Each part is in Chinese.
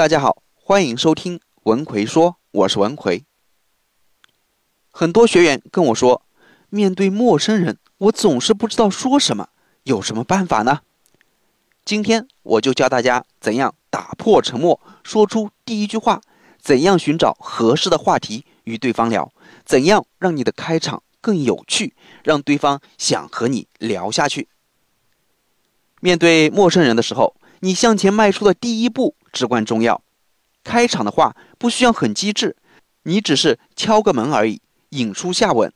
大家好，欢迎收听文奎说，我是文奎。很多学员跟我说，面对陌生人，我总是不知道说什么，有什么办法呢？今天我就教大家怎样打破沉默，说出第一句话，怎样寻找合适的话题与对方聊，怎样让你的开场更有趣，让对方想和你聊下去。面对陌生人的时候，你向前迈出的第一步至关重要。开场的话不需要很机智，你只是敲个门而已，引出下文，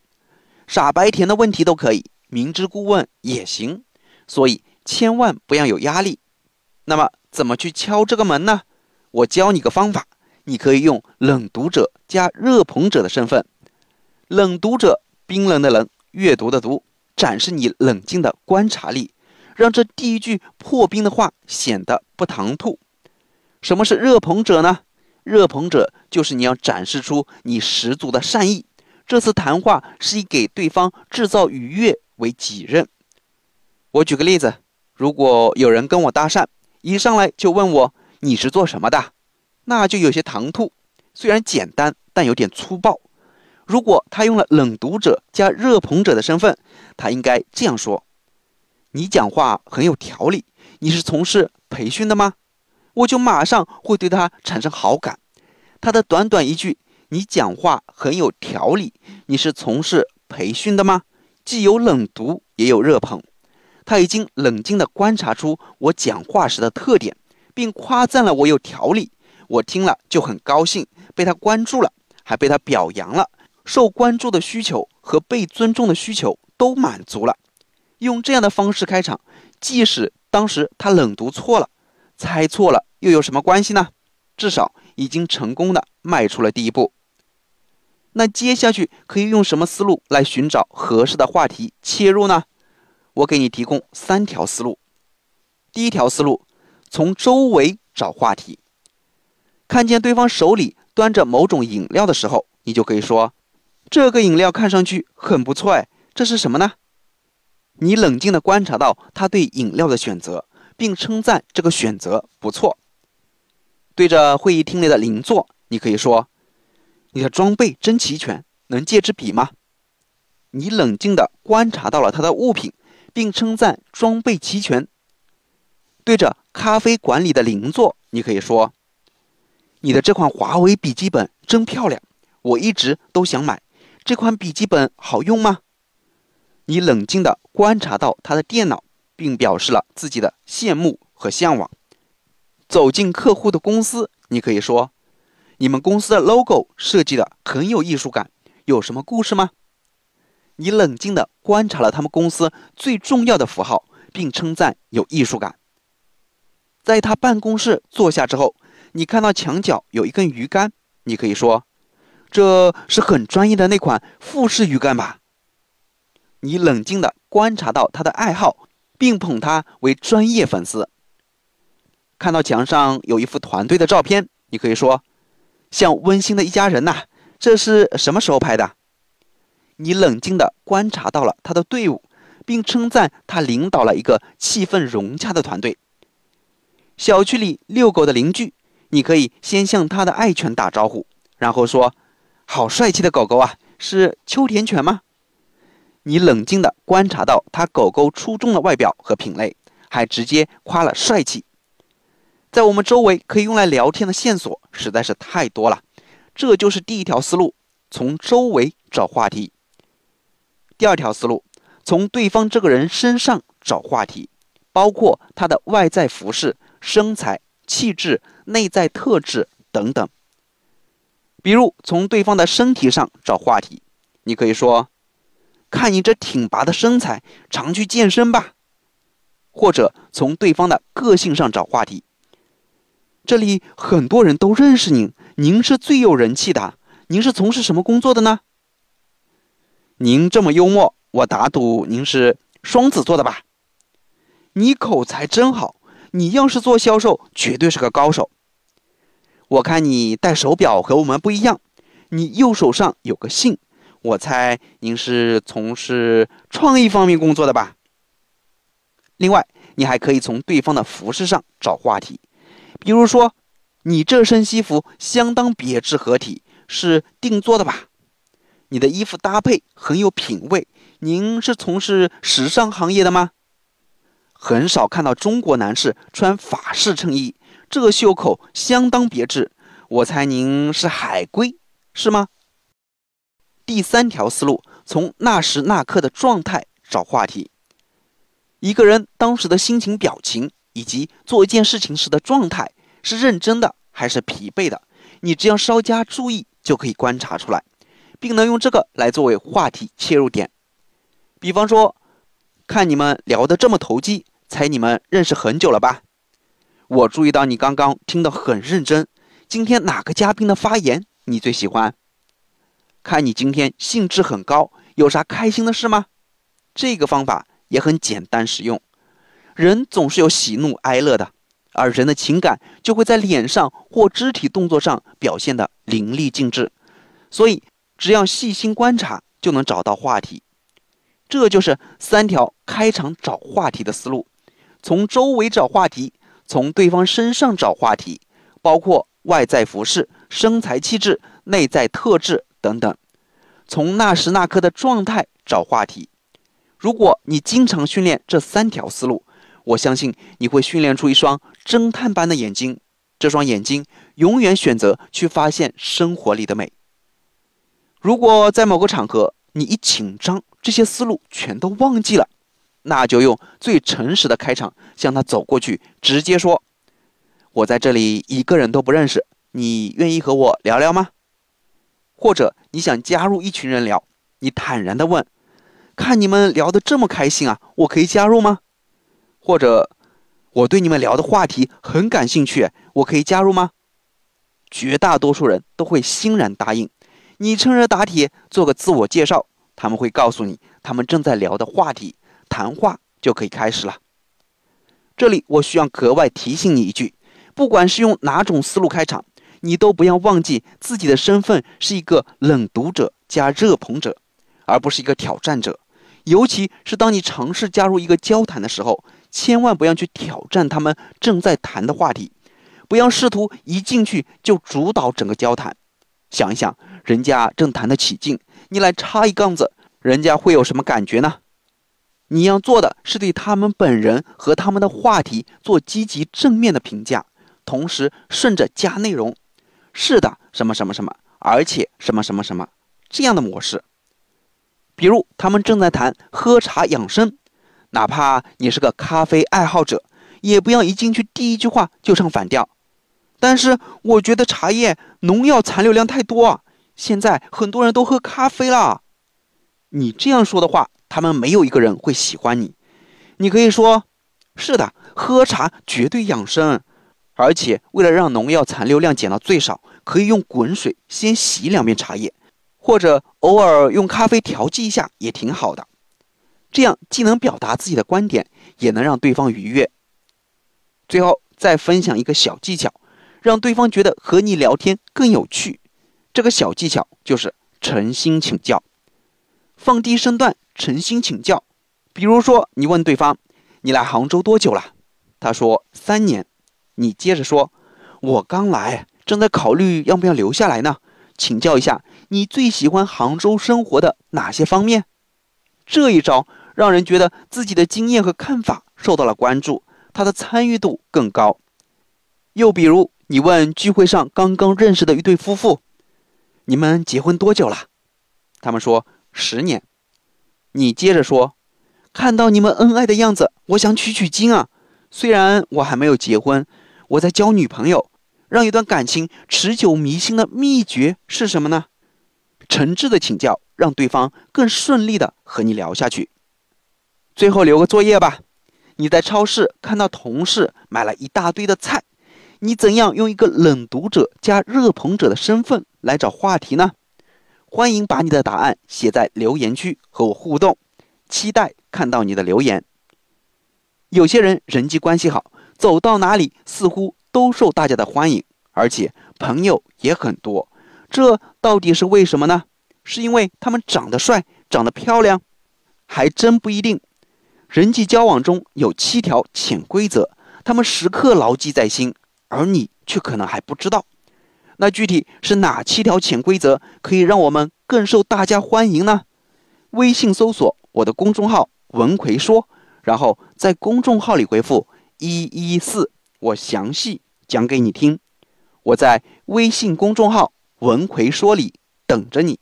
傻白甜的问题都可以，明知故问也行。所以千万不要有压力。那么怎么去敲这个门呢？我教你个方法，你可以用冷读者加热捧者的身份。冷读者，冰冷的冷，阅读的读，展示你冷静的观察力。让这第一句破冰的话显得不唐突。什么是热捧者呢？热捧者就是你要展示出你十足的善意。这次谈话是以给对方制造愉悦为己任。我举个例子，如果有人跟我搭讪，一上来就问我你是做什么的，那就有些唐突。虽然简单，但有点粗暴。如果他用了冷读者加热捧者的身份，他应该这样说。你讲话很有条理，你是从事培训的吗？我就马上会对他产生好感。他的短短一句“你讲话很有条理，你是从事培训的吗？”既有冷读，也有热捧。他已经冷静地观察出我讲话时的特点，并夸赞了我有条理。我听了就很高兴，被他关注了，还被他表扬了。受关注的需求和被尊重的需求都满足了。用这样的方式开场，即使当时他冷读错了、猜错了，又有什么关系呢？至少已经成功的迈出了第一步。那接下去可以用什么思路来寻找合适的话题切入呢？我给你提供三条思路。第一条思路，从周围找话题。看见对方手里端着某种饮料的时候，你就可以说：“这个饮料看上去很不错，哎，这是什么呢？”你冷静地观察到他对饮料的选择，并称赞这个选择不错。对着会议厅里的邻座，你可以说：“你的装备真齐全，能借支笔吗？”你冷静地观察到了他的物品，并称赞装备齐全。对着咖啡馆里的邻座，你可以说：“你的这款华为笔记本真漂亮，我一直都想买。这款笔记本好用吗？”你冷静地观察到他的电脑，并表示了自己的羡慕和向往。走进客户的公司，你可以说：“你们公司的 logo 设计的很有艺术感，有什么故事吗？”你冷静地观察了他们公司最重要的符号，并称赞有艺术感。在他办公室坐下之后，你看到墙角有一根鱼竿，你可以说：“这是很专业的那款富士鱼竿吧？”你冷静地观察到他的爱好，并捧他为专业粉丝。看到墙上有一幅团队的照片，你可以说：“像温馨的一家人呐。”这是什么时候拍的？你冷静地观察到了他的队伍，并称赞他领导了一个气氛融洽的团队。小区里遛狗的邻居，你可以先向他的爱犬打招呼，然后说：“好帅气的狗狗啊，是秋田犬吗？”你冷静地观察到他狗狗出众的外表和品类，还直接夸了帅气。在我们周围可以用来聊天的线索实在是太多了，这就是第一条思路：从周围找话题。第二条思路，从对方这个人身上找话题，包括他的外在服饰、身材、气质、内在特质等等。比如从对方的身体上找话题，你可以说。看你这挺拔的身材，常去健身吧。或者从对方的个性上找话题。这里很多人都认识您，您是最有人气的。您是从事什么工作的呢？您这么幽默，我打赌您是双子座的吧？你口才真好，你要是做销售，绝对是个高手。我看你戴手表和我们不一样，你右手上有个姓。我猜您是从事创意方面工作的吧？另外，你还可以从对方的服饰上找话题，比如说，你这身西服相当别致合体，是定做的吧？你的衣服搭配很有品味，您是从事时尚行业的吗？很少看到中国男士穿法式衬衣，这个袖口相当别致。我猜您是海归，是吗？第三条思路，从那时那刻的状态找话题。一个人当时的心情、表情，以及做一件事情时的状态。是认真的还是疲惫的？你只要稍加注意，就可以观察出来，并能用这个来作为话题切入点。比方说，看你们聊得这么投机，猜你们认识很久了吧？我注意到你刚刚听得很认真。今天哪个嘉宾的发言你最喜欢？看你今天兴致很高，有啥开心的事吗？这个方法也很简单实用。人总是有喜怒哀乐的。而人的情感就会在脸上或肢体动作上表现得淋漓尽致，所以只要细心观察，就能找到话题。这就是三条开场找话题的思路：从周围找话题，从对方身上找话题，包括外在服饰、身材气质、内在特质等等；从那时那刻的状态找话题。如果你经常训练这三条思路，我相信你会训练出一双侦探般的眼睛，这双眼睛永远选择去发现生活里的美。如果在某个场合你一紧张，这些思路全都忘记了，那就用最诚实的开场向他走过去，直接说：“我在这里一个人都不认识，你愿意和我聊聊吗？”或者你想加入一群人聊，你坦然地问：“看你们聊得这么开心啊，我可以加入吗？”或者，我对你们聊的话题很感兴趣，我可以加入吗？绝大多数人都会欣然答应。你趁热打铁，做个自我介绍，他们会告诉你他们正在聊的话题，谈话就可以开始了。这里我需要格外提醒你一句：不管是用哪种思路开场，你都不要忘记自己的身份是一个冷读者加热捧者，而不是一个挑战者。尤其是当你尝试加入一个交谈的时候。千万不要去挑战他们正在谈的话题，不要试图一进去就主导整个交谈。想一想，人家正谈得起劲，你来插一杠子，人家会有什么感觉呢？你要做的是对他们本人和他们的话题做积极正面的评价，同时顺着加内容。是的，什么什么什么，而且什么什么什么这样的模式。比如他们正在谈喝茶养生。哪怕你是个咖啡爱好者，也不要一进去第一句话就唱反调。但是我觉得茶叶农药残留量太多啊，现在很多人都喝咖啡了。你这样说的话，他们没有一个人会喜欢你。你可以说：“是的，喝茶绝对养生，而且为了让农药残留量减到最少，可以用滚水先洗两遍茶叶，或者偶尔用咖啡调剂一下也挺好的。”这样既能表达自己的观点，也能让对方愉悦。最后再分享一个小技巧，让对方觉得和你聊天更有趣。这个小技巧就是诚心请教，放低身段，诚心请教。比如说，你问对方：“你来杭州多久了？”他说：“三年。”你接着说：“我刚来，正在考虑要不要留下来呢。请教一下，你最喜欢杭州生活的哪些方面？”这一招。让人觉得自己的经验和看法受到了关注，他的参与度更高。又比如，你问聚会上刚刚认识的一对夫妇：“你们结婚多久了？”他们说：“十年。”你接着说：“看到你们恩爱的样子，我想取取经啊。虽然我还没有结婚，我在交女朋友。让一段感情持久弥新的秘诀是什么呢？”诚挚的请教，让对方更顺利的和你聊下去。最后留个作业吧。你在超市看到同事买了一大堆的菜，你怎样用一个冷读者加热捧者的身份来找话题呢？欢迎把你的答案写在留言区和我互动，期待看到你的留言。有些人人际关系好，走到哪里似乎都受大家的欢迎而且朋友也很多。这到底是为什么呢？是因为他们长得帅长得漂亮？还真不一定。人际交往中有七条潜规则他们时刻牢记在心而你却可能还不知道。那具体是哪七条潜规则可以让我们更受大家欢迎呢？微信搜索我的公众号文奎说然后在公众号里回复一一四，我详细讲给你听。我在微信公众号“文奎说理”等着你。